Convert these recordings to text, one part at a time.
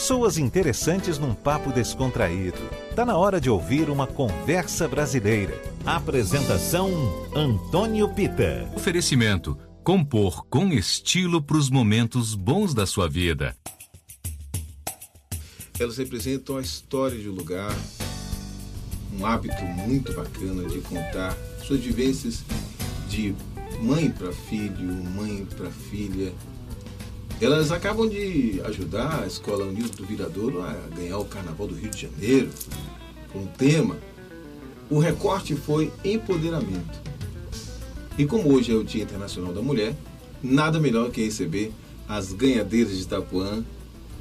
Pessoas interessantes num papo descontraído. Tá na hora de ouvir uma conversa brasileira. Apresentação Antônio Pita. Oferecimento: compor com estilo para os momentos bons da sua vida. Elas representam a história de um lugar, um hábito muito bacana de contar suas vivências de mãe para filho, mãe para filha. Elas acabam de ajudar a Escola Unida do Viradouro a ganhar o Carnaval do Rio de Janeiro com um tema. O recorte foi empoderamento. E como hoje é o Dia Internacional da Mulher, nada melhor que receber as ganhadeiras de Itapuã,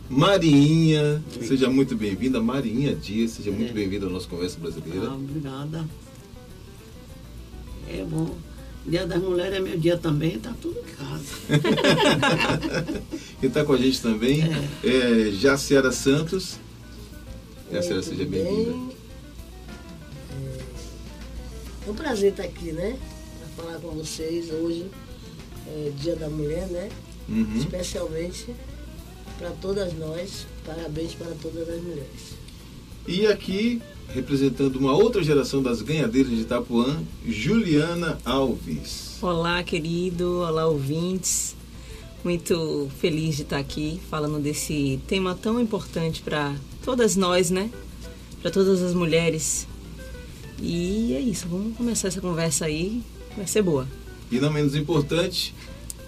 Marinha, seja muito bem-vinda. Marinha Dias, seja muito bem-vinda ao nosso Conversa Brasileira. Ah, obrigada. É bom. Dia das Mulheres é meu dia também, tá tudo em casa. Quem está com a gente também é, Jaciara Santos. Jaciara, seja bem-vinda. bem? É, é um prazer estar aqui, né? Para falar com vocês hoje, é Dia da Mulher, né? Uhum. Especialmente para todas nós. Parabéns para todas as mulheres. E aqui, representando uma outra geração das ganhadeiras de Itapuã, Juliana Alves. Olá, querido. Olá, ouvintes. Muito feliz de estar aqui falando desse tema tão importante para todas nós, né? Para todas as mulheres. E é isso, vamos começar essa conversa aí. Vai ser boa. E não menos importante,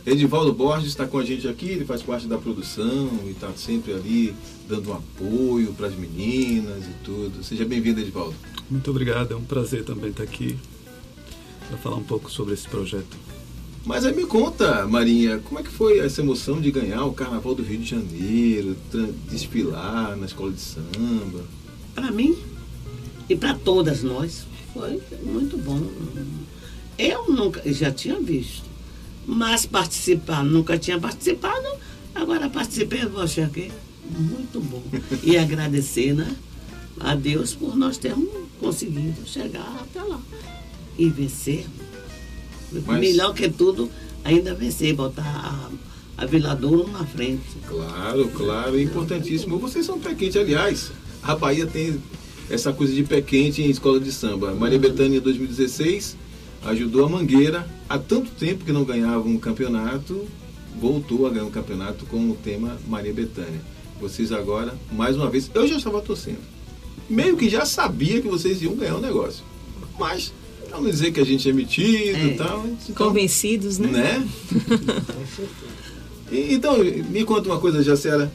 Edivaldo Borges está com a gente aqui, ele faz parte da produção e está sempre ali dando um apoio para as meninas e tudo. Seja bem-vindo, Edivaldo. Muito obrigado, é um prazer também estar aqui para falar um pouco sobre esse projeto. Mas aí me conta, Marinha, como é que foi essa emoção de ganhar o Carnaval do Rio de Janeiro, desfilar na escola de samba? Para mim e para todas nós, foi muito bom. Eu nunca, já tinha visto, mas participar, nunca tinha participado, agora participei, eu achei que muito bom. E agradecer, né, a Deus por nós termos conseguido chegar até lá e vencer. Mas- Melhor que tudo, ainda vencer, botar a, a Vila Douro na frente. Claro, claro, é importantíssimo. Vocês são pé quente, aliás. A Bahia tem essa coisa de pé quente em escola de samba. Maria Bethânia, em 2016, ajudou a Mangueira. Há tanto tempo que não ganhava um campeonato, voltou a ganhar um campeonato com o tema Maria Bethânia. Vocês agora, mais uma vez, eu já estava torcendo. Meio que já sabia que vocês iam ganhar o negócio. Mas, pra não dizer que a gente é metido É. e tal. então- Convencidos, né? né? E- Então, me conta uma coisa, Jacera.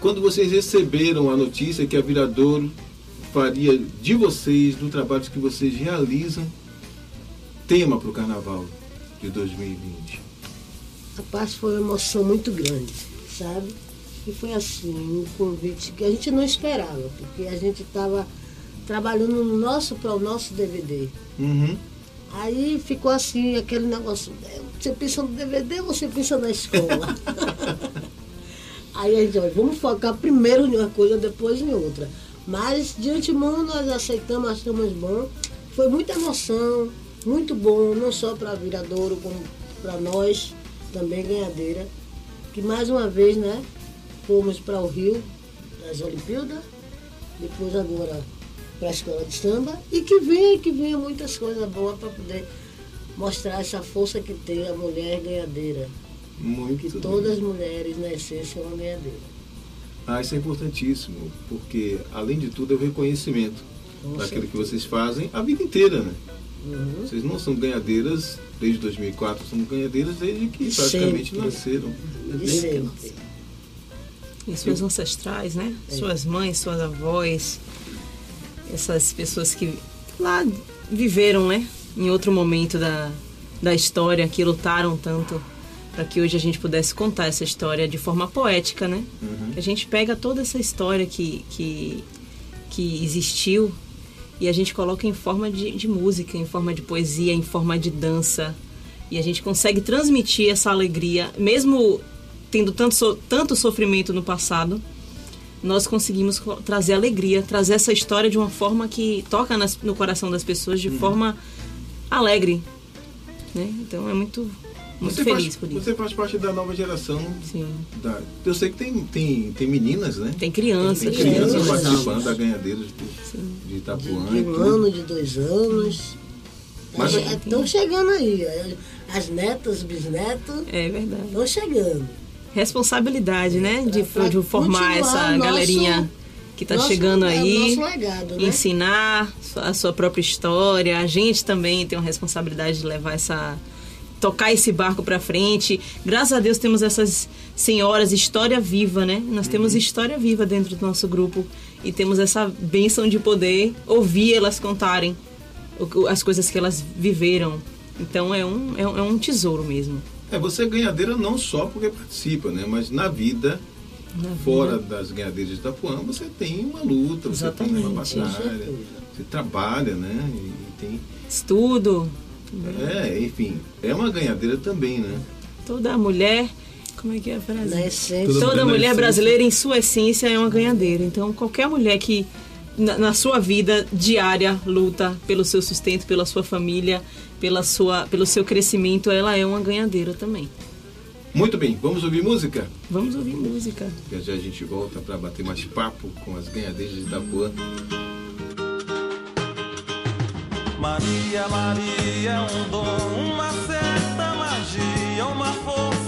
Quando vocês receberam a notícia que a Viradouro faria de vocês, do trabalho que vocês realizam, tema para o Carnaval de 2020? Rapaz, foi uma emoção muito grande, sabe? E foi assim, um convite que a gente não esperava, porque a gente estava trabalhando no nosso, para o nosso DVD. Uhum. Aí ficou assim, aquele negócio, né? você pensa no DVD ou você pensa na escola? Aí a gente, olha, vamos focar primeiro em uma coisa, depois em outra. Mas de antemão nós aceitamos, achamos bom. Foi muita emoção, muito bom, não só para Viradouro, como para nós, também ganhadeira. Que mais uma vez, né, fomos para o Rio, nas Olimpíadas, depois agora para a escola de samba, e que venha, que venha muitas coisas boas para poder mostrar essa força que tem a mulher ganhadeira. Muito Que bem. todas as mulheres, na essência, são uma ganhadeira. Ah, isso é importantíssimo, porque além de tudo é o reconhecimento Com daquilo que vocês fazem a vida inteira, né? Uhum. Vocês não são ganhadeiras desde 2004, são ganhadeiras desde que praticamente sempre. nasceram. De sempre. E suas ancestrais, né? Suas mães, suas avós, essas pessoas que lá viveram, né? Em outro momento da, da história, que lutaram tanto para que hoje a gente pudesse contar essa história de forma poética, né? A gente pega toda essa história que, que, que existiu e a gente coloca em forma de, de música, em forma de poesia, em forma de dança. E a gente consegue transmitir essa alegria, mesmo tendo tanto, so- tanto sofrimento no passado, nós conseguimos co- trazer alegria, trazer essa história de uma forma que toca nas- no coração das pessoas de forma alegre. Né? Então é muito Muito Você feliz faz, por isso. você faz parte da nova geração. Sim. Da, eu sei que tem, tem, tem meninas, né? Tem crianças. Tem Sim, crianças sim. participando da ganhadeira de, de De, Itapuã de e um ano, de dois anos. Mas- Estão chegando aí. As netas, bisnetos, É verdade. estão chegando. Responsabilidade, né? De, Pra- de formar essa nosso- galerinha que está chegando é o aí. nosso legado, né? ensinar a sua própria história. A gente também tem uma responsabilidade de levar essa tocar esse barco para frente. Graças a Deus temos essas senhoras história viva, né? Nós temos história viva dentro do nosso grupo e temos essa bênção de poder ouvir elas contarem as coisas que elas viveram. Então é um, é um, é um tesouro mesmo. É, você é ganhadeira não só porque participa, né? Mas na vida, Na fora vida. das ganhadeiras de Itapuã, você tem uma luta, você tem uma Exatamente. batalha, você trabalha, né? E tem. Estudo. É, enfim, é uma ganhadeira também, né? Toda mulher. Como é que é a frase? Na essência. Toda na mulher brasileira, em sua essência, é uma ganhadeira. Então, qualquer mulher que na, na sua vida diária luta pelo seu sustento, pela sua família, pela sua, pelo seu crescimento, ela é uma ganhadeira também. Muito bem, vamos ouvir música? Vamos ouvir música. Já já a gente volta para bater mais papo com as ganhadeiras de Itapuã. Maria, Maria um dom, uma certa magia, uma força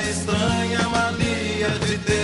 estranha mania de ter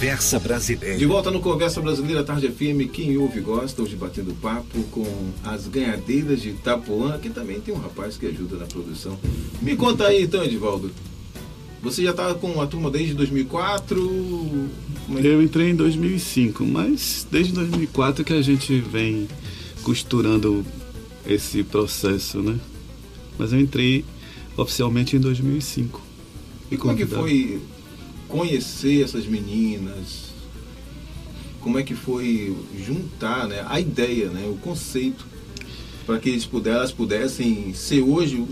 Conversa De Brasileira. volta no Conversa Brasileira Tarde FM, quem ouve e gosta, hoje batendo papo com as ganhadeiras de Itapuã, que também tem um rapaz que ajuda na produção. Me conta aí então, Edivaldo. Você já está com a turma desde 2004? Como é Eu entrei em 2005, mas desde 2004 que a gente vem costurando esse processo, né? Mas eu entrei oficialmente em 2005. E como é que foi conhecer essas meninas? Como é que foi juntar né, a ideia, né, o conceito, para que eles pudessem, elas pudessem ser hoje o,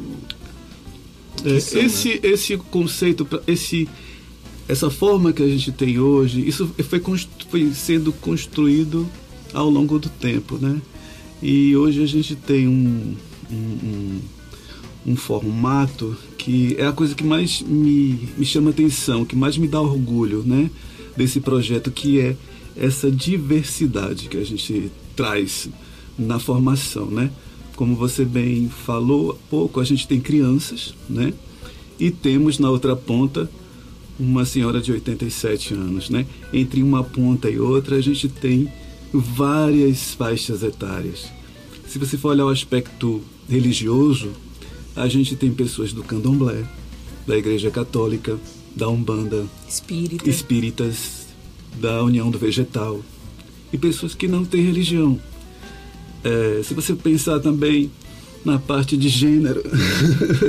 É, são, esse, esse conceito, esse, essa forma que a gente tem hoje, isso foi, foi sendo construído ao longo do tempo, né? E hoje a gente tem um, um, um, um formato que é a coisa que mais me, me chama atenção, que mais me dá orgulho, né? Desse projeto, que é essa diversidade que a gente traz na formação, né? Como você bem falou há pouco, a gente tem crianças, né? E temos na outra ponta uma senhora de 87 anos, né? Entre uma ponta e outra, a gente tem várias faixas etárias. Se você for olhar o aspecto religioso, a gente tem pessoas do candomblé, da Igreja Católica, da Umbanda, Espírita. espíritas, da União do Vegetal e pessoas que não têm religião. É, se você pensar também na parte de gênero,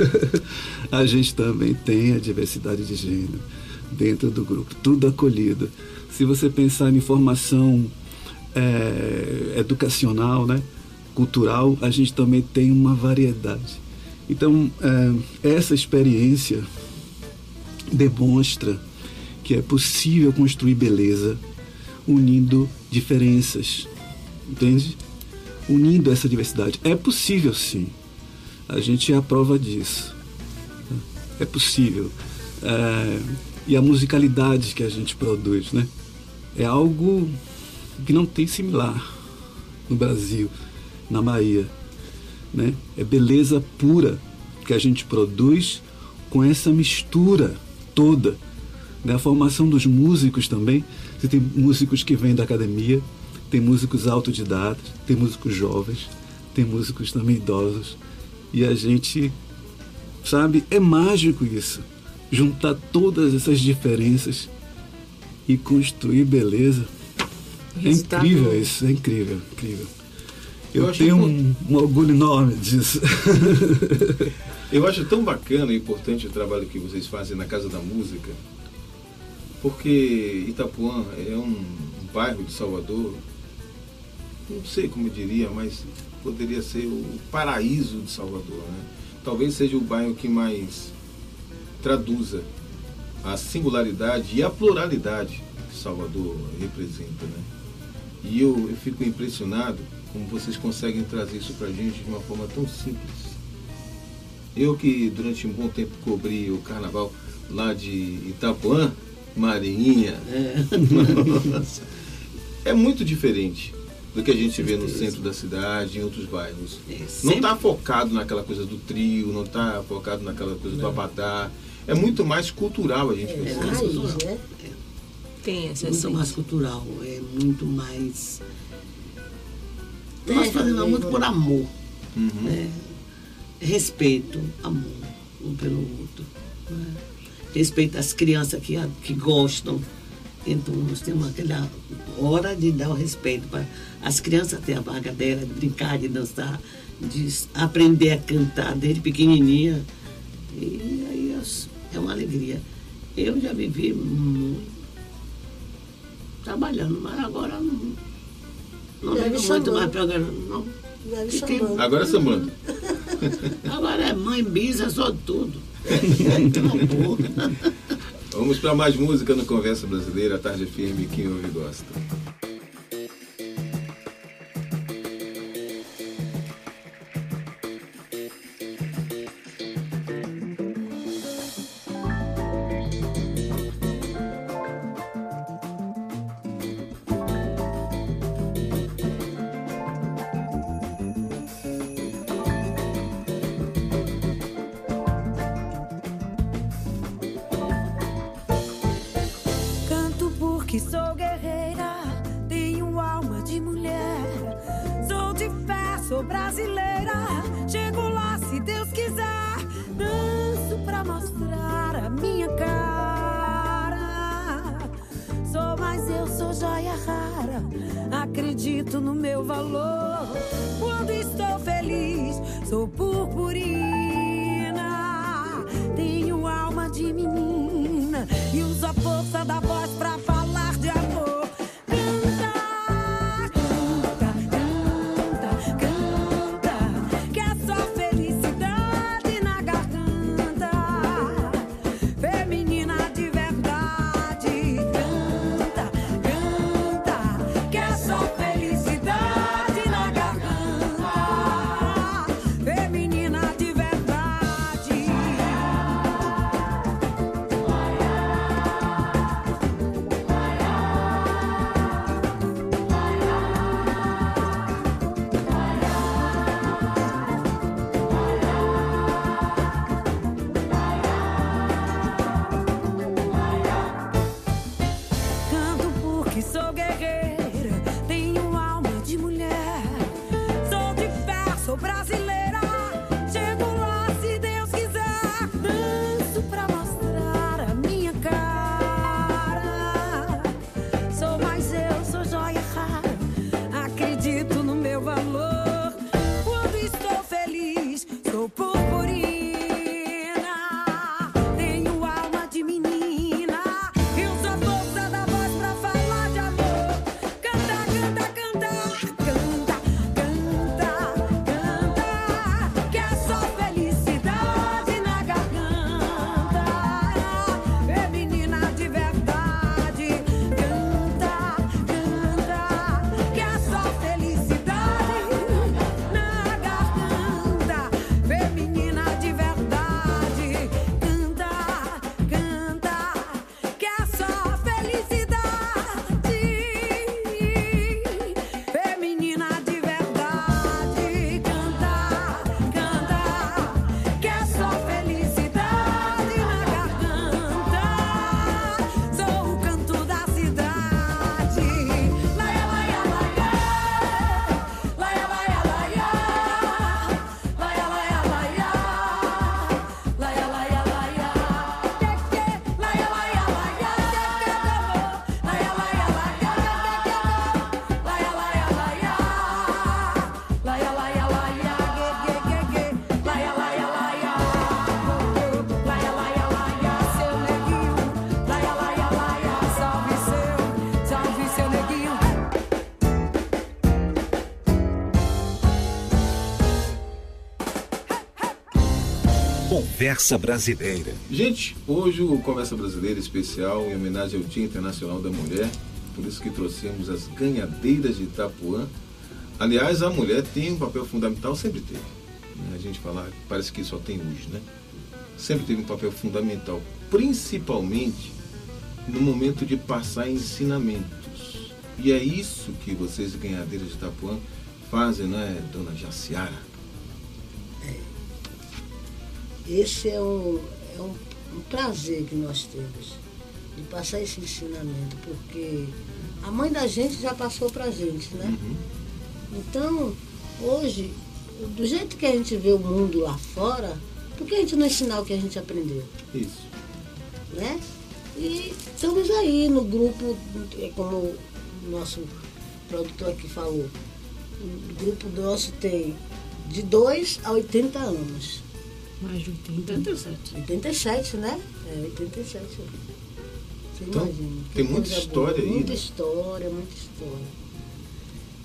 a gente também tem a diversidade de gênero dentro do grupo, tudo acolhido. Se você pensar em formação é, educacional, né, cultural, a gente também tem uma variedade. Então, é, essa experiência demonstra que é possível construir beleza unindo diferenças, entende? Unindo essa diversidade. É possível sim. A gente é a prova disso. É possível. É, e a musicalidade que a gente produz, né? É algo que não tem similar no Brasil, na Bahia, né? É beleza pura que a gente produz com essa mistura toda. Né? A formação dos músicos também. Você tem músicos que vêm da academia, tem músicos autodidatas, tem músicos jovens, tem músicos também idosos. E a gente, sabe, é mágico isso. Juntar todas essas diferenças e construir beleza. É incrível isso, é incrível, incrível. Eu Eu, tenho um, um orgulho enorme disso. Eu acho tão bacana e importante o trabalho que vocês fazem na Casa da Música, porque Itapuã é um, um bairro de Salvador, não sei como eu diria, mas poderia ser o paraíso de Salvador. Né? Talvez seja o bairro que mais traduza a singularidade e a pluralidade que Salvador representa. Né? E eu, eu fico impressionado como vocês conseguem trazer isso para a gente de uma forma tão simples. Eu que durante um bom tempo cobri o carnaval lá de Itapuã, Marinha, nossa, é muito diferente do que a gente vê no centro da cidade, em outros bairros. É, Não está focado naquela coisa do trio, não está focado naquela coisa do abadá. É muito mais cultural a gente É, percebe. raiz, né? Tem essa muito mais cultural, é muito mais. Nós fazemos muito por amor, Uhum. né? respeito, amor um pelo outro. né? Respeito às crianças que, que gostam. Então nós temos aquela hora de dar o respeito para as crianças ter a vaga dela, de brincar, de dançar, de aprender a cantar desde pequenininha. E aí é uma alegria. Eu já vivi muito trabalhando, mas agora não, não Deve ligo muito mais para não. Deve Fiquei- sambando. Agora sambando. Agora é mãe, bisa, só tudo. Vamos para mais música no Conversa Brasileira, Tarde FM, quem ouve gosta. Conversa Brasileira. Gente, hoje o Conversa Brasileira especial em homenagem ao Dia Internacional da Mulher, por isso que trouxemos as ganhadeiras de Itapuã. Aliás, a mulher tem um papel fundamental, sempre teve. né? A gente fala, parece que só tem hoje, né? Sempre teve um papel fundamental, principalmente no momento de passar ensinamentos. E é isso que vocês, ganhadeiras de Itapuã, fazem, não é, dona Jaciara? Esse é um, é um, um prazer que nós temos de passar esse ensinamento, porque a mãe da gente já passou para a gente, né? Então, hoje, do jeito que a gente vê o mundo lá fora, por que a gente não ensinar o que a gente aprendeu? Isso. né? E estamos aí no grupo, é como o nosso produtor aqui falou, o grupo nosso tem de 2 a 80 anos. Mais de 80. 87. 87, né? É, 87. Você Então, imagina. tem muita história boa. aí, Muita né? história, muita história.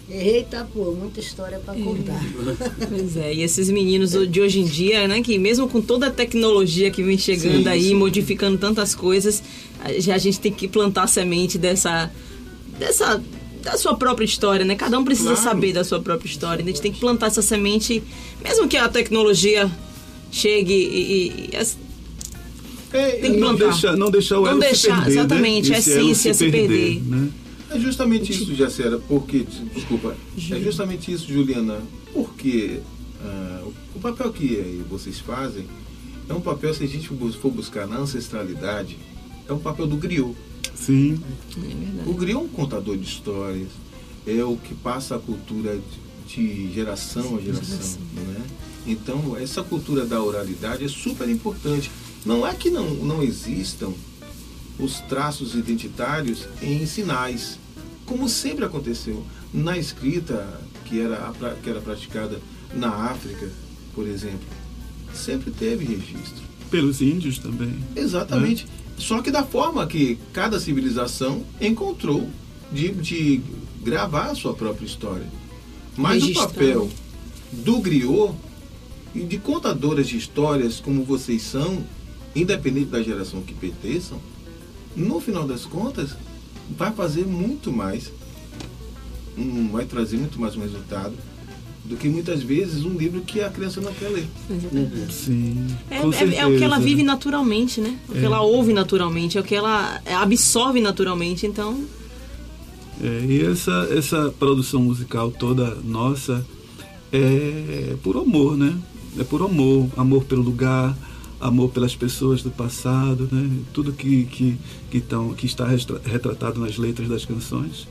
Errei Itapuã, muita história para contar. Pois é, e esses meninos de hoje em dia, né, que mesmo com toda a tecnologia que vem chegando Sim, aí, sim. modificando tantas coisas, a já a gente tem que plantar a semente dessa, dessa, da sua própria história, né? Cada um precisa Claro. saber da sua própria história. A gente tem que plantar essa semente, mesmo que a tecnologia chegue e, e- as- É, Tem que não plantar. deixar, não deixar o Não elo se deixar, perder, exatamente, né? a Esse elo essência se perder. né? É justamente isso, Jacera, porque, desculpa, é justamente isso, Juliana, porque ah, o papel que eh, vocês fazem é um papel, se a gente for buscar na ancestralidade, é um papel do griot. Sim, O griot é um contador de histórias, é o que passa a cultura de, de geração a geração. Né? Então, essa cultura da oralidade é super importante. Não é que não, não existam os traços identitários em sinais, como sempre aconteceu. Na escrita que era, que era praticada na África, por exemplo, sempre teve registro. pelos índios também. Exatamente. Só que da forma que cada civilização encontrou de, de gravar a sua própria história. Mas o papel do griot e de contadoras de histórias como vocês são, independente da geração que pertençam, no final das contas, vai fazer muito mais, um, vai trazer muito mais um resultado do que muitas vezes um livro que a criança não quer ler. Sim. É, é- é o que ela vive naturalmente, né? O que É. ela ouve naturalmente, é o que ela absorve naturalmente. Então, É, e essa, essa produção musical toda nossa é por amor, né? É por amor, amor pelo lugar, amor pelas pessoas do passado, né? Tudo que, que, que, tão, que está retratado nas letras das canções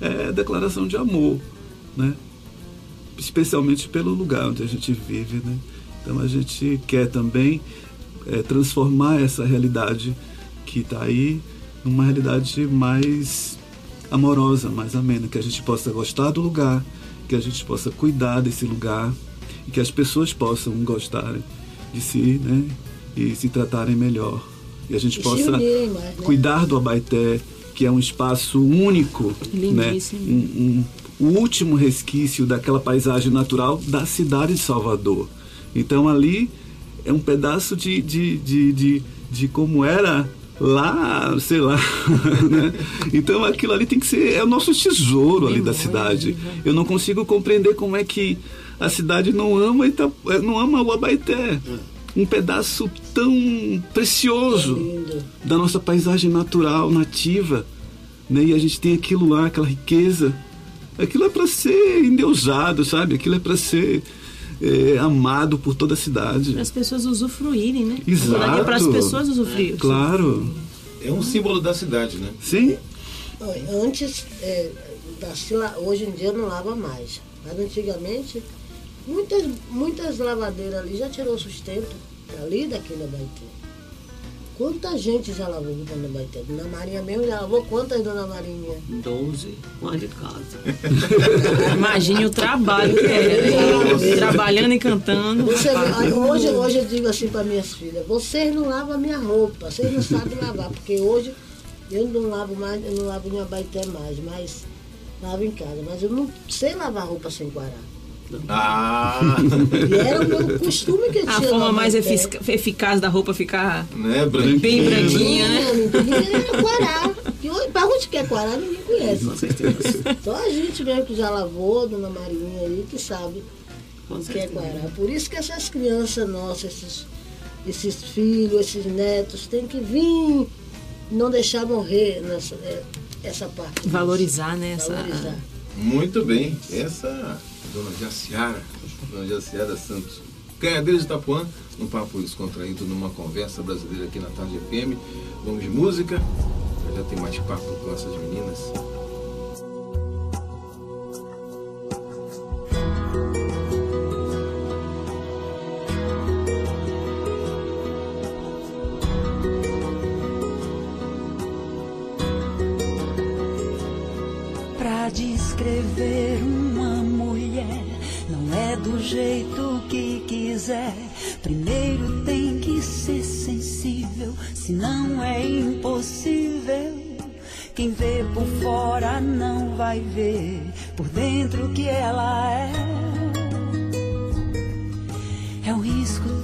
é declaração de amor, né? Especialmente pelo lugar onde a gente vive, né? Então a gente quer também é, transformar essa realidade que está aí numa realidade mais amorosa, mais amena, que a gente possa gostar do lugar, que a gente possa cuidar desse lugar e que as pessoas possam gostar de si, né? E se tratarem melhor. E a gente E possa unirem né? cuidar do Abaeté, que é um espaço único, né? Lindíssimo. Um, um- o último resquício daquela paisagem natural da cidade de Salvador. Então ali é um pedaço de, de, de, de, de como era lá, sei lá. né? Então aquilo ali tem que ser, é o nosso tesouro ali da cidade. Eu não consigo compreender como é que a cidade não ama, Ita, não ama o Abaeté. Um pedaço tão precioso Lindo. da nossa paisagem natural, nativa, né? E a gente tem aquilo lá, aquela riqueza. Aquilo é para ser endeusado, sabe? Aquilo é para ser é, amado por toda a cidade. para as pessoas usufruírem, né? Exato. É para as pessoas usufruírem. Claro. É um símbolo da cidade, né? Sim. Antes, é, da Sila- hoje em dia não lava mais. Mas antigamente, muitas, muitas lavadeiras ali já tirou sustento ali daquele Abaité. Quanta gente já lavou roupa no Abaité? Dona Marinha mesmo já lavou quantas, Dona Marinha? 12, uma de casa. Imagine o trabalho que era. Trabalhando e cantando. Você, hoje, hoje eu digo assim para minhas filhas, vocês não lavam a minha roupa, vocês não sabem lavar, porque hoje eu não lavo mais, eu não lavo minha baité mais, mas lavo em casa. Mas eu não sei lavar roupa sem quarar. Ah, E era o costume que A tinha. forma lá mais efic- terra. eficaz da roupa ficar né, branquinho. bem branquinha, né? Era Quará. Que hoje, pra onde que é Quará, ninguém conhece. Só a gente mesmo que já lavou, dona Marinha aí, que sabe Com o que é certeza. Quará. Por isso que essas crianças nossas, esses, esses filhos, esses netos, têm que vir, não deixar morrer nessa, é, essa parte. Valorizar, né? Essa, Valorizar. Muito bem. Essa dona Jaciara, dona Jaciara Santos. Ganhadeiros de Itapuã, um papo descontraído numa conversa brasileira aqui na Tarde FM. Vamos de música. Já tem mais papo com essas meninas. Pra descrever é do jeito que quiser. Primeiro tem que ser sensível, senão é impossível. Quem vê por fora não vai ver por dentro que ela é. É um risco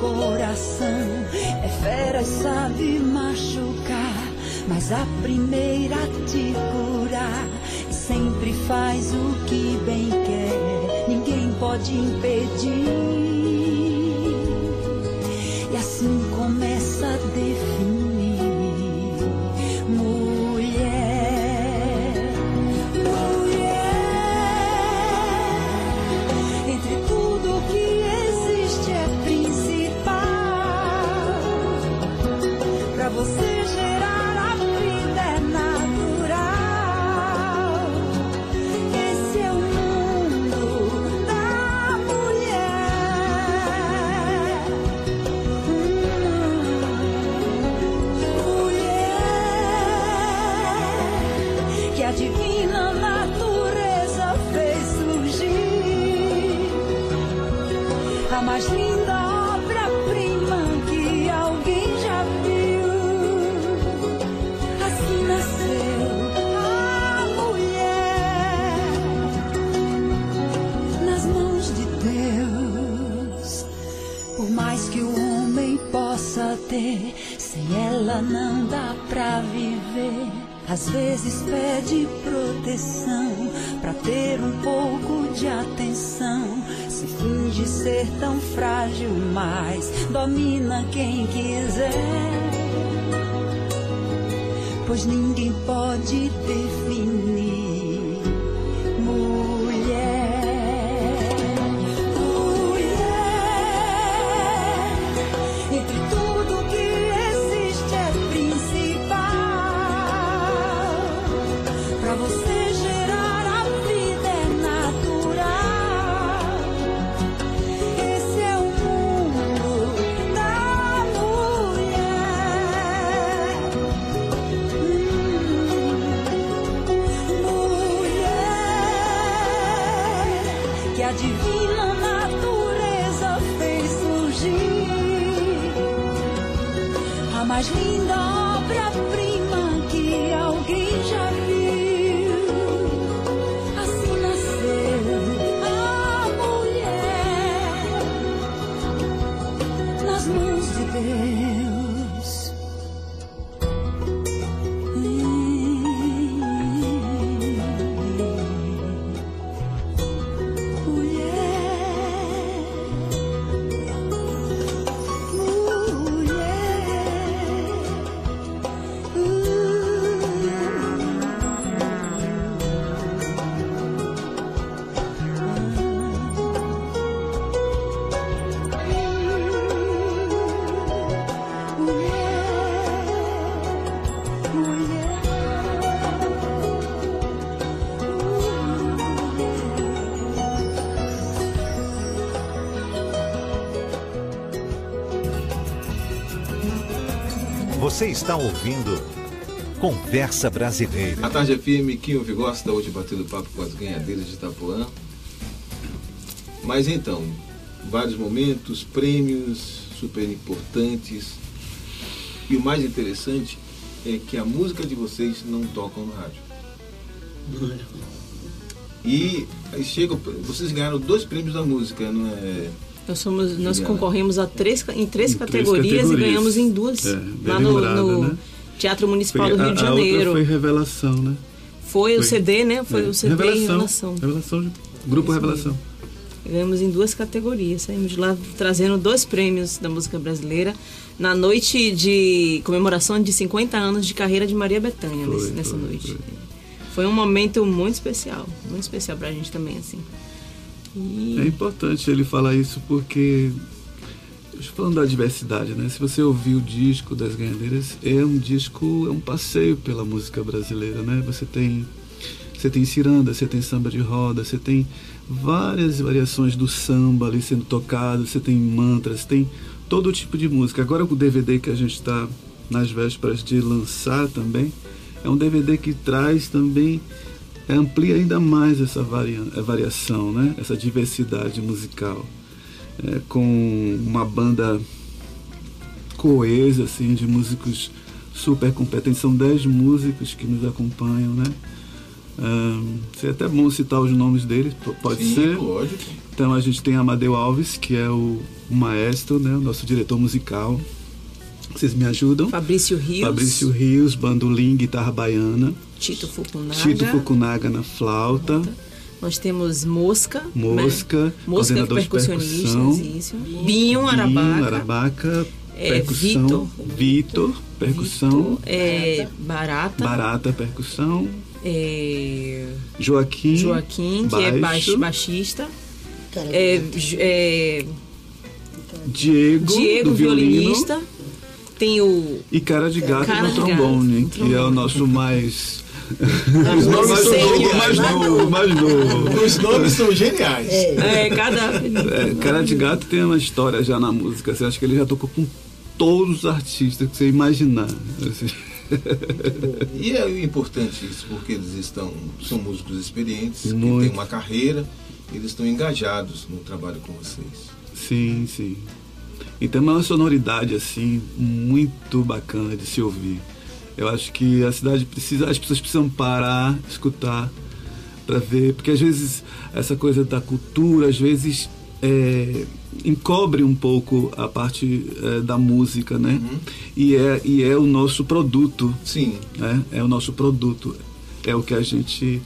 coração. É fera e sabe machucar, mas a primeira te curar. Sempre faz o que bem quer, ninguém pode impedir. Ela não dá pra viver. Às vezes pede proteção pra ter um pouco de atenção. Se finge ser tão frágil, mas domina quem quiser. Pois ninguém pode definir Você está ouvindo Conversa Brasileira. A Tarde FM, quem ouve gosta, hoje batendo papo com as ganhadeiras de Itapuã. Mas então, vários momentos, prêmios super importantes. E o mais interessante é que a música de vocês não tocam no rádio. E aí chega, vocês ganharam dois prêmios da música, não é? Nós, somos, nós concorremos a três, em três Em três categorias, e categorias. ganhamos em duas. É, lá no, lembrado, no né? Teatro Municipal Foi- do Rio a, de Janeiro. foi revelação, né? Foi, o foi- CD, né? Foi É, o CD e Revelação. Revelação, de- grupo Revelação. Ganhamos em duas categorias. Saímos de lá trazendo dois prêmios da música brasileira na noite de comemoração de 50 anos de carreira de Maria Bethânia, Foi, nessa foi, noite. foi. Foi um momento muito especial, muito especial pra gente também, assim. E É importante ele falar isso porque, falando da diversidade, né? Se você ouvir o disco das Ganhadeiras, é um disco, é um passeio pela música brasileira, né? Você tem, você tem ciranda, você tem samba de roda, você tem várias variações do samba ali sendo tocado, você tem mantras, tem todo tipo de música. Agora o DVD que a gente está nas vésperas de lançar também, é um DVD que traz também amplia ainda mais essa varia, a variação, né? essa diversidade musical. É, com uma banda coesa, assim, de músicos super competentes. São dez músicos que nos acompanham, né? Ahn, seria até bom citar os nomes deles, pode Sim, ser? lógico. Então a gente tem Amadeu Alves, que é o, o maestro, né? o nosso diretor musical. Vocês me ajudam? Fabrício Rios, Fabrício Rios, bandolim, guitarra baiana. Tito Fukunaga. Tito Fukunaga na flauta. Nós temos Mosca. Mosca, né? Mosca coordenador de percussionista, percussão. isso. Binho Arabaca. Binho, Arabaca, É, percussão. Vitor. Vitor, percussão. É, Barata. Barata, percussão. É, Joaquim, Joaquim, que é baix, baixo. baixista. É, é, Diego, Diego, do violino. violinista. Tem o. E cara de gato Cara no de gato, trombone, no que é o nosso mais. Os nomes mais são novo, geniais. mais novo, mais novo. Os nomes são geniais. É, cada. É, cara de gato tem uma história já na música. Você acha que ele já tocou com todos os artistas que você imaginar. assim. E é importante isso, porque eles estão, são músicos experientes, que Muito. têm uma carreira, eles estão engajados no trabalho com vocês. Sim, sim. E tem uma sonoridade assim muito bacana de se ouvir. Eu acho que a cidade precisa, as pessoas precisam parar, escutar para ver, porque às vezes essa coisa da cultura, às vezes é, encobre um pouco a parte é, da música, né? E é e é o nosso produto, Sim, né? É o nosso produto, é o que a gente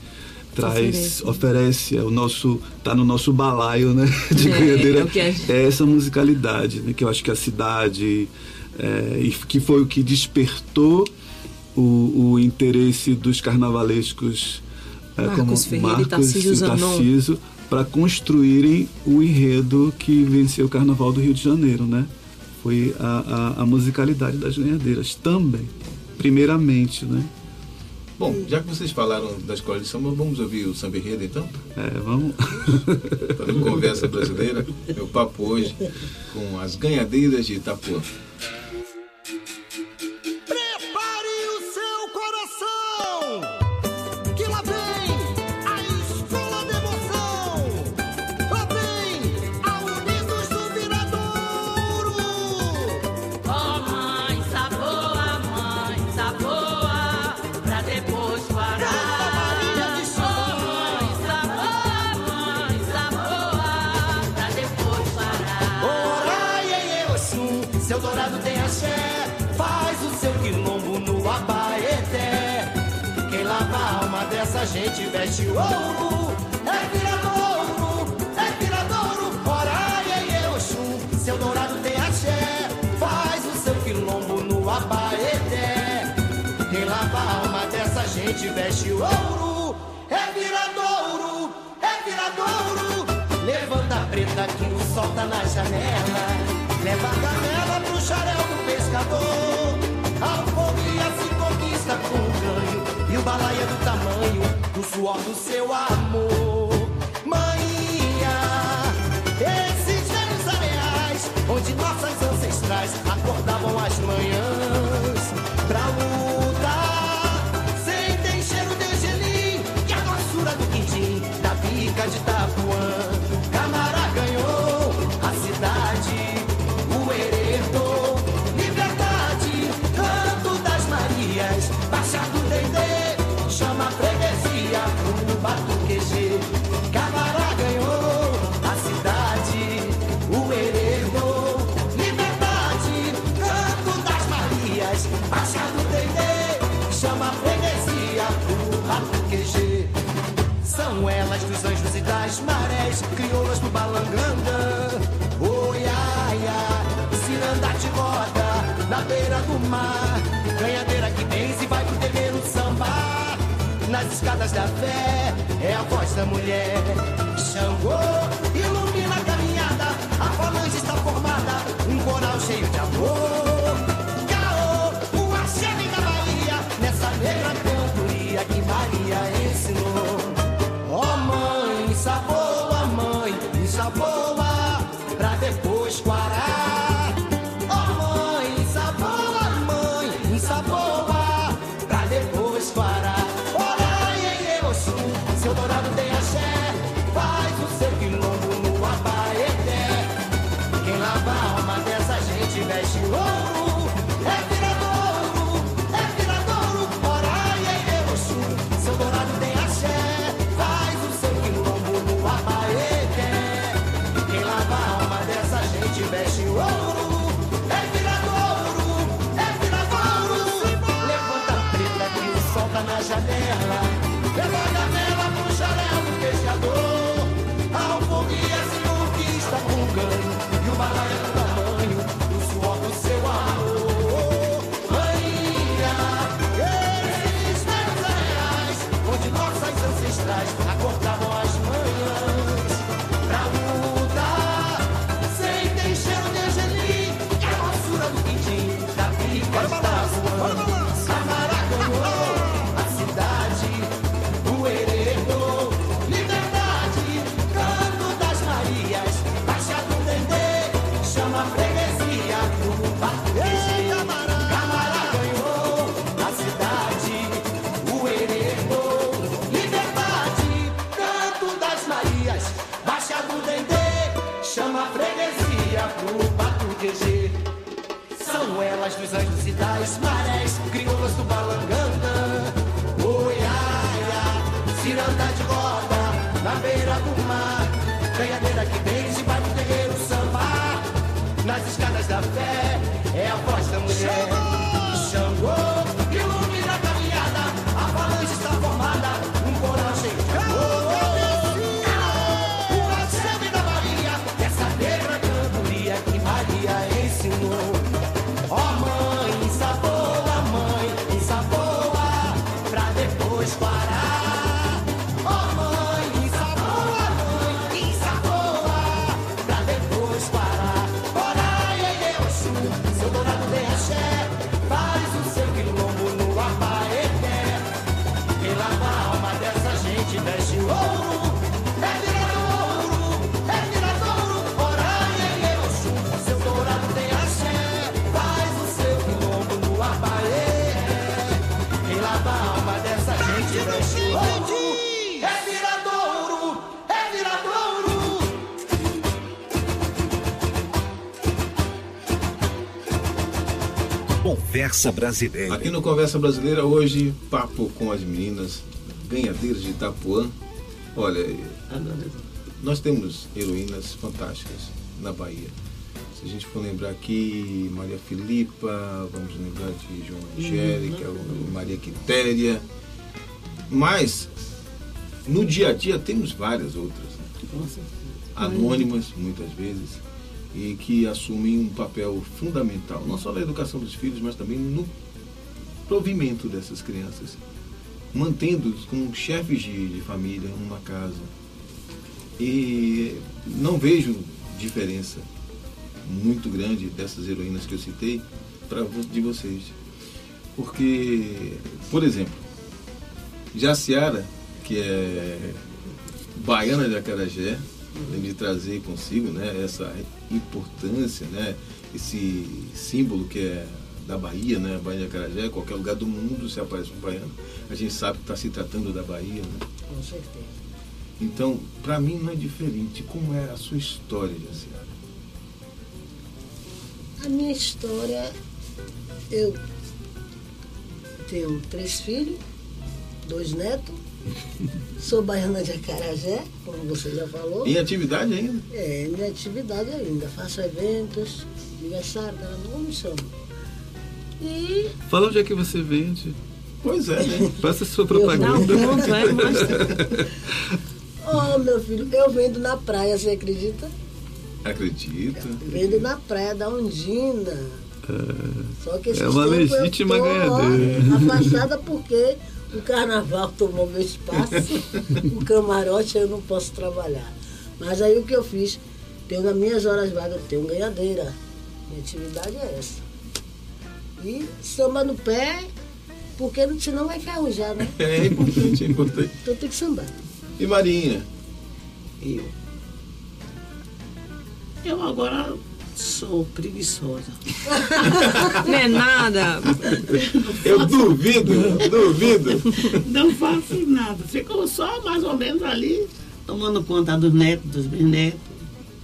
traz, Oferece. oferece, é o nosso tá no nosso balaio, né? De É, ganhadeira. é É essa musicalidade, né? Que eu acho que a cidade é, e que foi o que despertou o, o interesse dos carnavalescos é, Marcos Ferreira e Tarcísio Zanon. Tarcísio para construírem o enredo que venceu o Carnaval do Rio de Janeiro, né? Foi a, a, a musicalidade das ganhadeiras também, primeiramente, né? Bom, já que vocês falaram da escola de samba, vamos ouvir o samba enredo então? É, vamos. Para Conversa Brasileira, meu papo hoje com as ganhadeiras de Itapuã. Gente veste ouro. É viradouro, é viradouro. Orai em Oxum, seu dourado tem axé. Faz o seu quilombo no Abaeté. Quem lava a alma dessa gente veste ouro. É viradouro, é viradouro. Levanta a preta que o sol tá na janela. Leva a canela pro xarel do pescador. A alforria se conquista com o ganho. E o balaia do tamanho do suor do seu amor. Maninha, esses velhos areais, onde nossas ancestrais acordavam na beira do mar. Ganhadeira que vence e vai pro terreiro sambar. Nas escadas da fé é a voz da mulher. Xangô ilumina das marés, crioulas Conversa Brasileira. Aqui no Conversa Brasileira, hoje, papo com as meninas ganhadeiras de Itapuã. Olha, nós temos heroínas fantásticas na Bahia. Se a gente for lembrar aqui, Maria Filipa, vamos lembrar de João Angélica, Maria Quitéria. Mas, no dia a dia, temos várias outras. né? Anônimas, muitas vezes, e que assumem um papel fundamental, não só na educação dos filhos, mas também no provimento dessas crianças, mantendo-os como chefes de, de família numa casa. E não vejo diferença muito grande dessas heroínas que eu citei para de vocês. Porque, por exemplo, Jaciara, que é baiana de Acarajé, além de trazer consigo né, essa importância, né, esse símbolo que é da Bahia, né, Bahia de Acarajé, qualquer lugar do mundo se aparece um baiano, a gente sabe que está se tratando da Bahia. Né? Com certeza. Então, para mim não é diferente. Como é a sua história, Jaciara? A minha história, eu tenho três filhos, dois netos, sou baiana de Acarajé, como você já falou. Em atividade ainda? É, minha atividade ainda. Faço eventos, aniversário, não me chamo. E Fala onde é que você vende. Pois é, né? Faça sua propaganda. Não, pronto, é, mostra. Oh, meu filho, eu vendo na praia, você acredita? Acredita? Vendo na praia da Ondina. Só que esse É uma legítima tô, ó, ganhadeira. afastada porque o carnaval tomou meu espaço, o camarote eu não posso trabalhar. Mas aí o que eu fiz? Tenho nas minhas horas vagas, eu tenho ganhadeira. Minha atividade é essa. E samba no pé, porque senão vai ferrujar, né? É importante, é importante. Então tem que sambar. E Marinha? Eu. Eu agora sou preguiçosa. Não é nada. Eu duvido, duvido. Não faço nada. Fico só mais ou menos ali, tomando conta dos netos, dos bisnetos.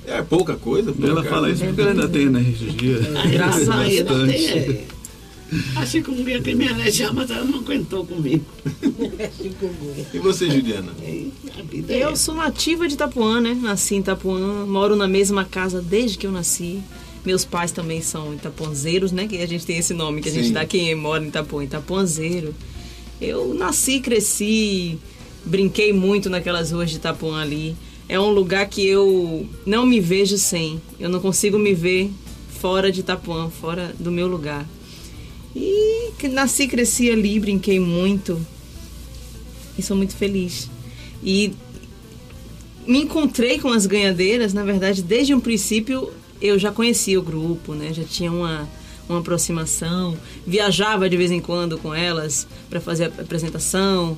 É pouca coisa. por Ela fala isso porque ela ainda tem energia. Graças a Deus, Bastante. é. Achei que um dia que me alejar, mas ela não aguentou comigo. E você, Juliana? A vida é Eu sou nativa de Itapuã, né? Nasci em Itapuã, moro na mesma casa desde que eu nasci. Meus pais também são itapuanzeiros, né? Que a gente tem esse nome que a gente Sim. dá quem mora em Itapuã, itapuanzeiro. Eu nasci, cresci, brinquei muito naquelas ruas de Itapuã ali. É um lugar que eu não me vejo sem. Eu não consigo me ver fora de Itapuã, fora do meu lugar. E nasci, cresci ali, brinquei muito. E sou muito feliz. E me encontrei com as ganhadeiras, na verdade, desde um princípio eu já conhecia o grupo, né? Já tinha uma, uma aproximação, viajava de vez em quando com elas para fazer a apresentação,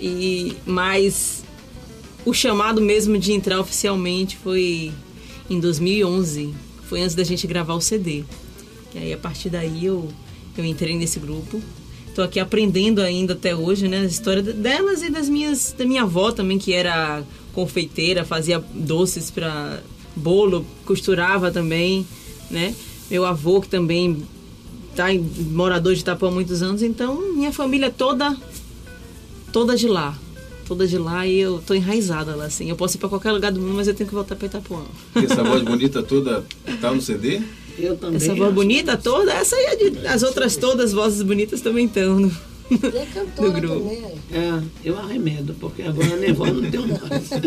e mas o chamado mesmo de entrar oficialmente foi em 2011, foi antes da gente gravar o CD. E aí a partir daí eu eu entrei nesse grupo. Estou aqui aprendendo ainda até hoje, né, a história de- delas e das minhas da minha avó também que era confeiteira, fazia doces para bolo, costurava também, né? Meu avô que também tá em- morador de Itapuã há muitos anos, então minha família toda toda de lá. Toda de lá e eu tô enraizada lá, assim. Eu posso ir para qualquer lugar do mundo, mas eu tenho que voltar para Itapuã. E essa voz bonita toda tá no CD? Eu também. Essa voz bonita toda, essa aí é de, as outras todas vozes bonitas também estão no, É cantora no grupo. também. é. É, eu arremedo, porque agora nem voz não tenho mais.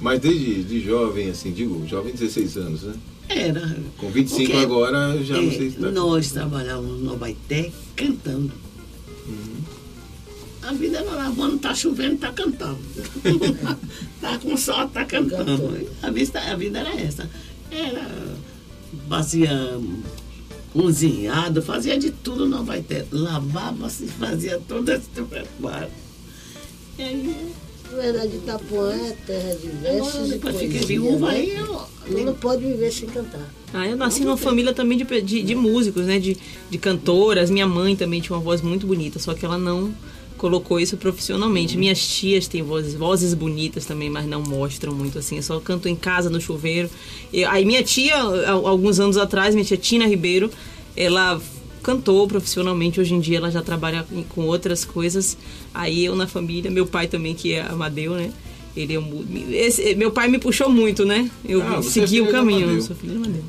Mas desde de jovem, assim, digo, jovem 16 anos, né? Era. Com 25 Porque, agora, já não é, sei se tá... Nós trabalhávamos no Baité cantando. Uhum. A vida era lavando, tá chovendo, tá cantando. tá com sol, tá cantando. A, vista, a vida era essa. Era. Fazia cozinhado, fazia de tudo no Baité. Lavava-se, fazia todo esse preparo. E aí, Na verdade, Itapuã é terra de Agora, e depois fiquei viúva, né? aí eu- Tu não pode viver sem cantar. Ah, eu nasci numa família também de, de, de músicos, né? De, de cantoras. Minha mãe também tinha uma voz muito bonita, só que ela não colocou isso profissionalmente. Minhas tias têm vozes, vozes bonitas também, mas não mostram muito assim. Eu só canto em casa, no chuveiro. E, aí minha tia, alguns anos atrás, minha tia Tina Ribeiro, ela cantou profissionalmente. Hoje em dia ela já trabalha com outras coisas. Aí eu na família, meu pai também, que é Amadeu, né? Ele é um, esse- meu pai me puxou muito, né? Eu Ah, é segui filha o caminho. Amadeu. Eu sou filha de Amadeu.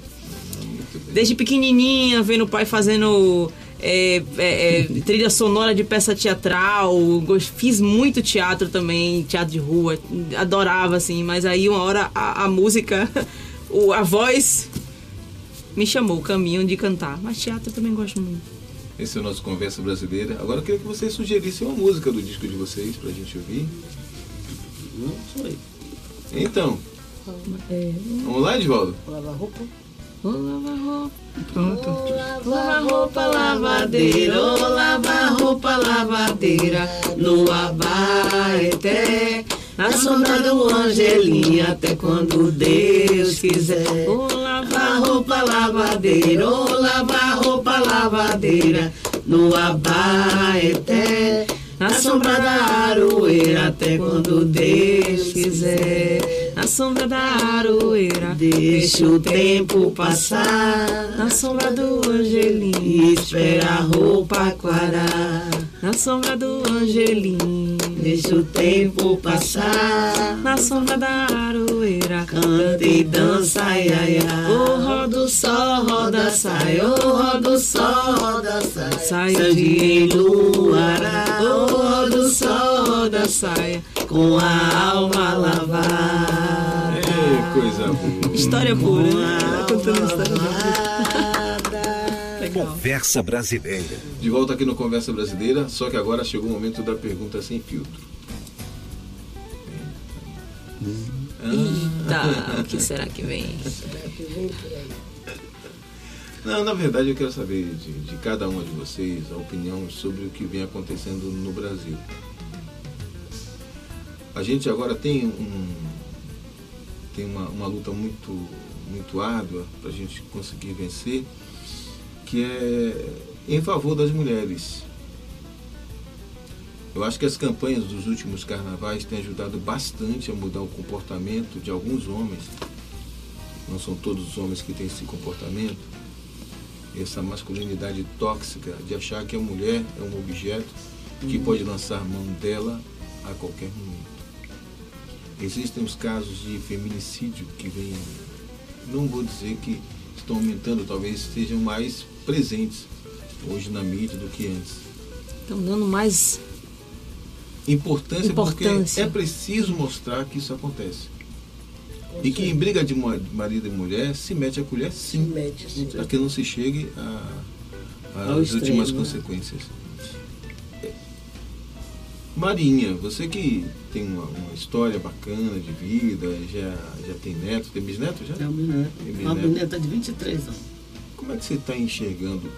Desde pequenininha, vendo o pai fazendo é, é, é, trilha sonora de peça teatral, fiz muito teatro também, teatro de rua, adorava assim, mas aí uma hora a, a música, o, a voz me chamou o caminho de cantar, mas teatro eu também gosto muito. Esse é o nosso Conversa Brasileira. Agora eu queria que vocês sugerissem uma música do disco de vocês pra gente ouvir. não foi. Então, É, vamos lá, Edvaldo? Lavar roupa. Vou lavar roupa. Pronto. Lava roupa, lavadeira, ô lava roupa, lavadeira, no abaeté, na sombra do Angelim, até quando Deus quiser. Vou lavar Lava roupa, lavadeira, ô lava roupa, lavadeira, no abaeté, na sombra da aroeira, até quando Deus quiser. Na sombra da aroeira, Deixa o tempo passar. na sombra do angelim, Espera a roupa quarar. na sombra do angelim, Deixa o tempo passar. na sombra da aroeira, Canta e dança, ai, ai, o sol, roda, sai, o sol, roda, sai. sai de enluará. Roda o sol, roda, saia, Com a alma lavada. É, coisa boa. História pura, Contando história lavada. Conversa Brasileira. De volta aqui no Conversa Brasileira, só que agora chegou o momento da pergunta sem filtro. Eita, o que será que vem? Não, na verdade eu quero saber de, de cada uma de vocês a opinião sobre o que vem acontecendo no Brasil. A gente agora tem um tem uma, uma luta muito muito árdua para a gente conseguir vencer, que é em favor das mulheres. Eu acho que as campanhas dos últimos carnavais têm ajudado bastante a mudar o comportamento de alguns homens. Não são todos os homens que têm esse comportamento. Essa masculinidade tóxica de achar que a mulher é um objeto que Uhum. pode lançar mão dela a qualquer momento. Existem os casos de feminicídio que vêm, não vou dizer que estão aumentando, talvez estejam mais presentes hoje na mídia do que antes. Estão dando mais. Importância, Importância. porque é preciso mostrar que isso acontece. E que em briga de ma- marido e mulher se mete a colher sim, mete, sim. para que não se chegue a- Ao às extremo, últimas né? consequências. Marinha, você que tem uma, uma história bacana de vida, já, já tem neto, tem bisneto já? É um bisneto. Tem Uma bisneto. bisneta de 23 anos. Como é que você está enxergando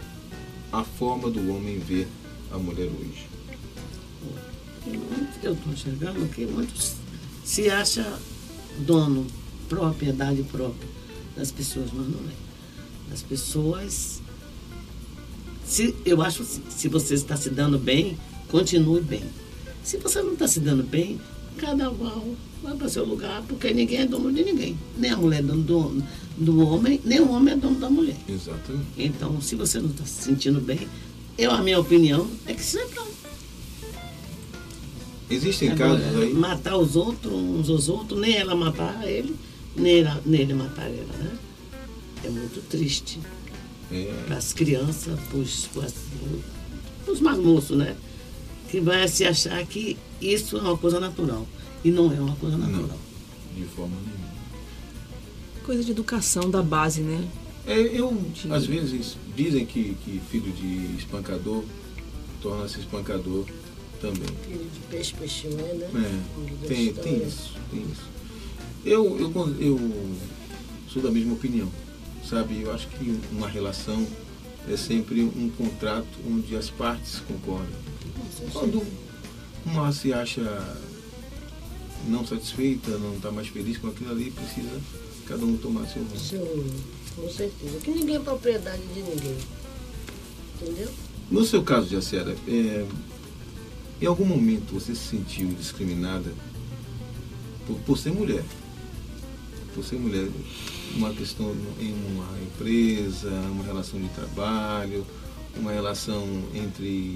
a forma do homem ver a mulher hoje? Eu estou enxergando que muitos se acha dono, propriedade própria das pessoas, mas não é. As pessoas. Se, eu acho assim, se você está se dando bem, continue bem. Se você não está se dando bem, cada qual vai para seu lugar, porque ninguém é dono de ninguém. Nem a mulher é dono do, do homem, nem o homem é dono da mulher. Exatamente. Então, se você não está se sentindo bem, eu, a minha opinião é que você não. Existem Agora, casos aí. Matar os outros, uns aos outros, nem ela matar ele, nem, ela, nem ele matar ela, né? É muito triste. É, Para as crianças, para os mais moços, né? Que vai se achar que isso é uma coisa natural. E não é uma coisa natural. de forma nenhuma. Coisa de educação da base, né? É, eu, às vezes, dizem que, que filho de espancador torna-se espancador também. Filho de peixe, peixe é, né? É, tem, tem isso, tem isso. Eu, eu, eu sou da mesma opinião, sabe? Eu acho que uma relação é sempre um contrato onde as partes concordam. Quando uma se acha não satisfeita, não está mais feliz com aquilo ali, precisa cada um tomar seu rumo. Seu, com certeza. Que ninguém é propriedade de ninguém. Entendeu? No seu caso, Jaciara, é, em algum momento você se sentiu discriminada por, por ser mulher? Por ser mulher, uma questão em uma empresa, uma relação de trabalho, uma relação entre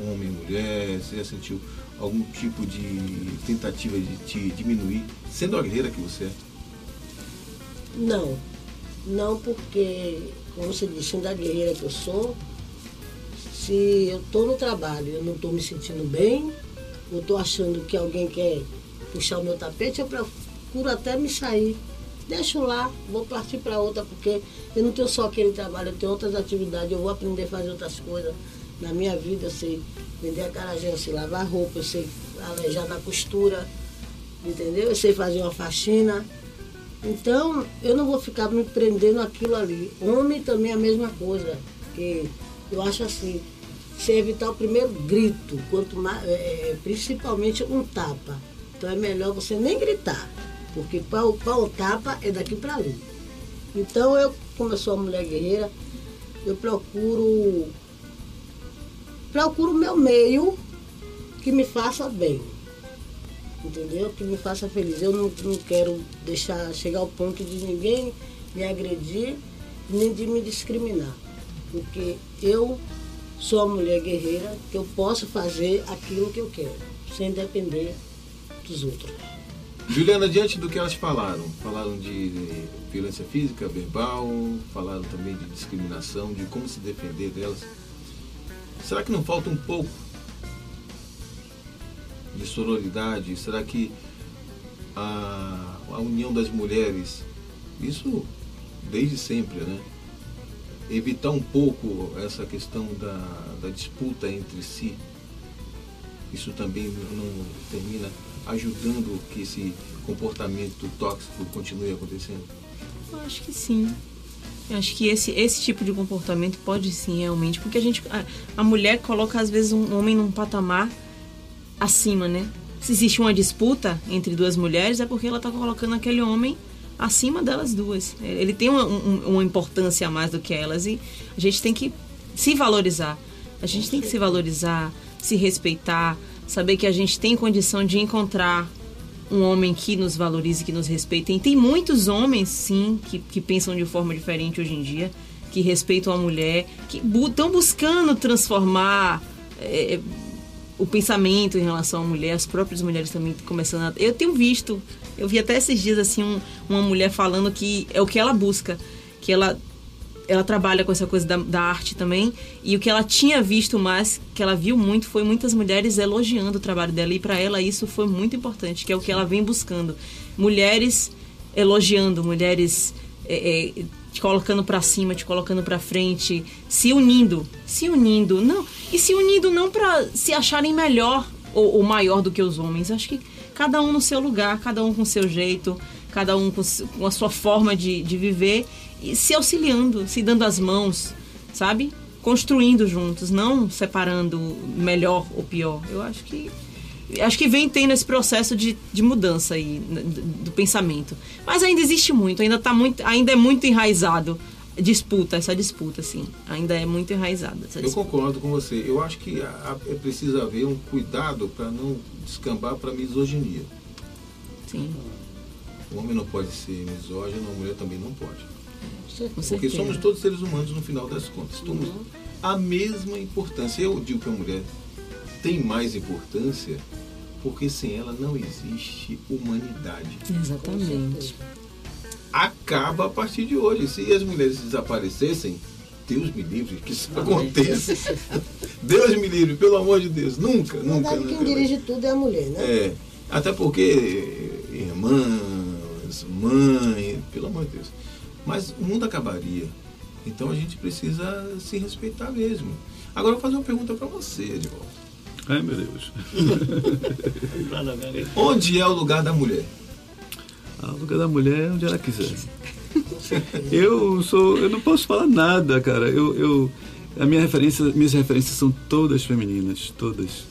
homem e mulher, você já sentiu algum tipo de tentativa de te diminuir, sendo a guerreira que você é? Não. Não porque, como você disse, sendo a guerreira que eu sou, se eu estou no trabalho eu não estou me sentindo bem, ou estou achando que alguém quer puxar o meu tapete, eu procuro até me sair. Deixo lá, vou partir para outra, porque eu não tenho só aquele trabalho, eu tenho outras atividades, eu vou aprender a fazer outras coisas. Na minha vida, eu sei vender acarajé, eu sei lavar roupa, eu sei alejar na costura, entendeu? Eu sei fazer uma faxina. Então, eu não vou ficar me prendendo aquilo ali. Homem também é a mesma coisa. Que eu acho assim, você evitar o primeiro grito, quanto mais, é, principalmente um tapa. Então é melhor você nem gritar, porque para o, tapa é daqui para ali. Então eu, como eu sou uma mulher guerreira, eu procuro procuro o meu meio que me faça bem entendeu? Que me faça feliz. Eu não, não quero deixar chegar ao ponto de ninguém me agredir, nem de me discriminar. Porque eu sou uma mulher guerreira que eu posso fazer aquilo que eu quero, sem depender dos outros. Juliana, diante do que elas falaram, falaram de violência física, verbal, falaram também de discriminação, de como se defender delas. Será que não falta um pouco de sororidade? Será que a, a união das mulheres, isso desde sempre, né? evitar um pouco essa questão da, da disputa entre si, isso também não termina ajudando que esse comportamento tóxico continue acontecendo? Eu acho que sim. Eu acho que esse, esse tipo de comportamento pode sim, realmente. Porque a gente. A, a mulher coloca, às vezes, um homem num patamar acima, né? Se existe uma disputa entre duas mulheres, é porque ela está colocando aquele homem acima delas duas. Ele tem uma, um- uma importância a mais do que elas e a gente tem que se valorizar. A gente tem que se valorizar, se respeitar, saber que a gente tem condição de encontrar um homem que nos valorize, que nos respeite. E tem muitos homens, sim, que, que pensam de forma diferente hoje em dia, que respeitam a mulher, que estão buscando transformar é, o pensamento em relação à mulher, as próprias mulheres também começando a... Eu tenho visto, eu vi até esses dias, assim, um- uma mulher falando que é o que ela busca, que ela ela trabalha com essa coisa da, da arte também. E o que ela tinha visto mais que ela viu muito foi muitas mulheres elogiando o trabalho dela. E para ela isso foi muito importante que é o que ela vem buscando. Mulheres elogiando mulheres é, é, te colocando para cima te colocando para frente se unindo se unindo. Não e se unindo não para se acharem melhor ou, ou maior do que os homens. Acho que cada um no seu lugar cada um com o seu jeito cada um com, a sua forma de, de viver se auxiliando, se dando as mãos, sabe? Construindo juntos, não separando melhor ou pior. Eu acho que acho que vem tendo esse processo de, de mudança aí n- do, do pensamento. Mas ainda existe muito, ainda tá muito, ainda é muito enraizado disputa, essa disputa assim, ainda é muito enraizada essa Eu disputa. concordo com você. Eu acho que a- é preciso haver um cuidado para não descambar para misoginia. Sim. O homem não pode ser misógino, a mulher também não pode. Com Porque certeza. somos todos seres humanos no final das contas. Temos a mesma importância. Eu digo que a mulher tem mais importância porque sem ela não existe humanidade. Exatamente. Acaba a partir de hoje. Se as mulheres desaparecessem, Deus me livre que isso aconteça. Deus me livre, pelo amor de Deus. Nunca, Na nunca. verdade, quem nunca. dirige tudo é a mulher, né? É, até porque irmãs, mãe, pelo amor de Deus. Mas o mundo acabaria. Então a gente precisa se respeitar mesmo. Agora eu vou fazer uma pergunta para você, Edvaldo. Ai, meu Deus. Onde é o lugar da mulher? Ah, o lugar da mulher é onde ela quiser. Eu sou, eu não posso falar nada, cara. Eu, eu a minha referência, minhas referências são todas femininas, todas.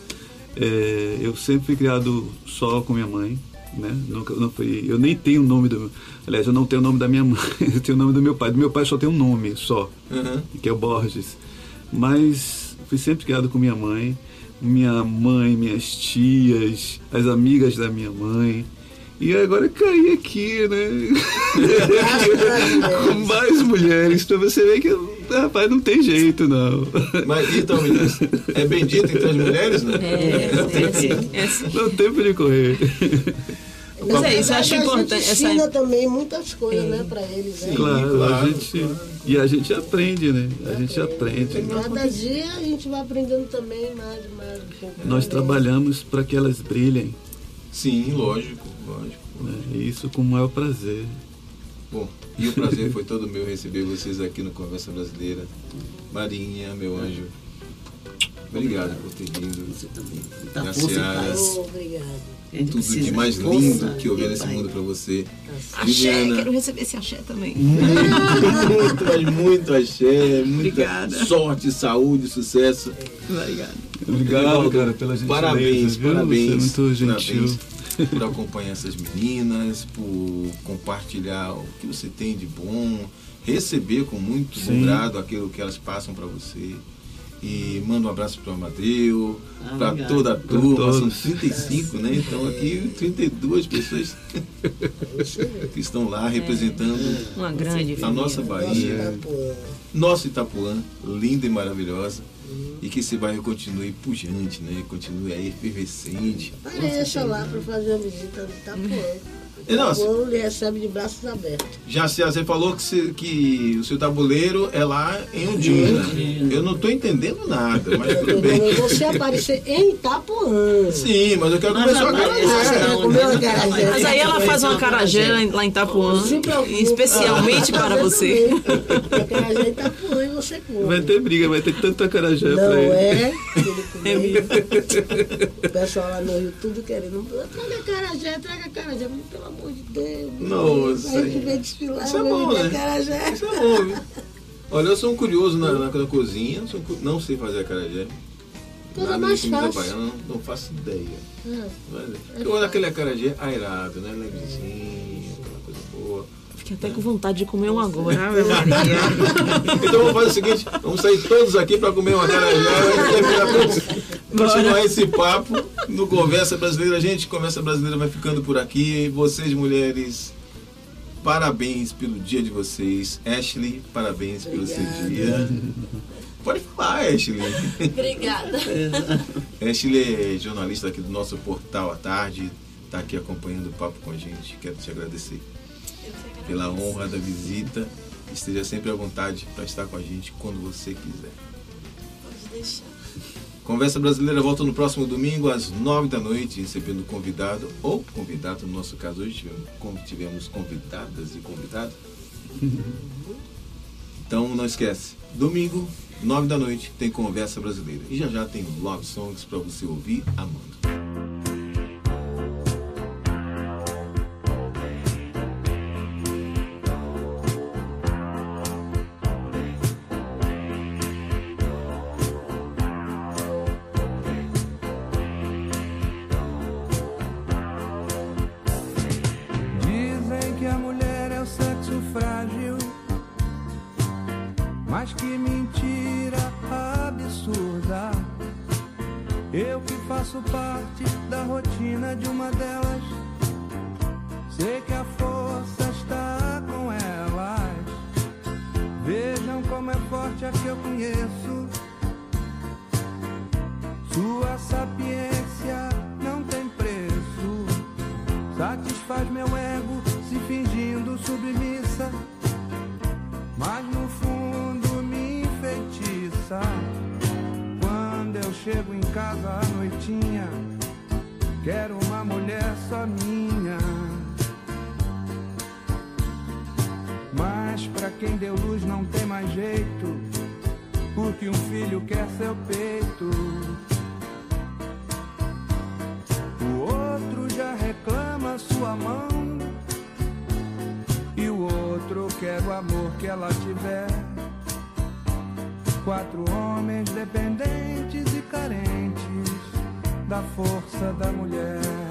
É, eu sempre fui criado só com minha mãe, né? Nunca, não fui, eu nem tenho o nome do, aliás, eu não tenho o nome da minha mãe, eu tenho o nome do meu pai. Do meu pai só tem um nome só, Uhum. que é o Borges. Mas fui sempre criado com minha mãe, minha mãe, minhas tias, as amigas da minha mãe. E agora caí aqui, né? com mais mulheres, pra você ver que, rapaz, não tem jeito, não. Mas então, meninas, é bendito entre as mulheres, né? É, é assim, é assim. Não tem tempo de correr. Mas é isso, eu acho A gente importante essa ensina também muitas coisas, né, pra eles. Né? claro, claro, a gente. E a gente aprende, né? A gente aprende. Cada dia a gente vai aprendendo também mais, mais um pouco. Nós trabalhamos para que elas brilhem. Sim, lógico, lógico. né? E isso com o maior prazer. Bom, e o prazer foi todo meu receber vocês aqui no Conversa Brasileira. Marinha, meu anjo. Obrigado por ter vindo. Força e Seara. paz. Oh, obrigado. Gente Tudo de mais lindo que houver e nesse mundo para você. Axé, Viviana. quero receber esse axé também. muito, mas muito axé, muita Obrigada. sorte, saúde, sucesso. Obrigado. Obrigado, cara, pela gentileza. Parabéns, viu? parabéns. Você é muito gentil. Parabéns por acompanhar essas meninas, por compartilhar o que você tem de bom, receber com muito Sim. grado aquilo que elas passam para você. E manda um abraço para o Amadeu, Ah, para toda a turma, são 35, né? Então aqui 32 pessoas que estão lá representando Uma grande a família. nossa Bahia, nosso Itapuã, linda e maravilhosa. E que esse bairro continue pujante, né? Continue aí efervescente. Apareça lá para fazer uma visita no Itapuã. E, não, O povo lhe recebe de braços abertos. Já se- você falou que, se- que o seu tabuleiro é lá em Undina. Eu não estou entendendo nada, mas tudo bem. Você aparecer em Itapuã. Sim, mas eu quero Mas comer não, né? acarajé. Mas aí ela faz uma carajé lá- lá em Itapuã, especialmente para você. Acarajé em Itapuã e você come. Vai ter briga, vai ter tanta acarajé Não pra ele. é? Ele comeu. O pessoal lá no Rio tudo querendo. Traga acarajé, traga acarajé. Mas, Pelo amor de Deus. Nossa, A gente vem desfilar. Isso é bom, né? acarajé. Isso é bom, viu? Olha, eu sou um curioso na, na, na cozinha, sou um não sei fazer acarajé. Coisa Nada mais de comida fácil. baiana, não, não faço ideia. Ah, Mas, eu gosto daquele acarajé airado, né? Levezinho, aquela coisa boa. Fiquei até com vontade de comer um agora. Maria. Então vamos fazer o seguinte, vamos sair todos aqui para comer uma acarajé e. Continuar esse papo no Conversa Brasileira. Gente, Conversa Brasileira vai ficando por aqui. Vocês, mulheres, parabéns pelo dia de vocês. Ashley, parabéns pelo seu dia. Pode falar, Ashley. Obrigada. Ashley é jornalista aqui do nosso portal à tarde, está aqui acompanhando o papo com a gente. Quero te agradecer pela honra da visita. Esteja sempre à vontade para estar com a gente quando você quiser. Pode deixar. Conversa Brasileira volta no próximo domingo às nove da noite, recebendo convidado ou convidado, no nosso caso hoje tivemos, tivemos convidadas e convidado. Então não esquece, domingo, nove da noite, tem Conversa Brasileira. E já já tem Love Songs para você ouvir amando. Quero uma mulher só minha. Mas pra quem deu luz não tem mais jeito, porque um filho quer seu peito. O outro já reclama sua mão. E o outro quer o amor que ela tiver. Quatro homens dependentes e carentes da força da mulher.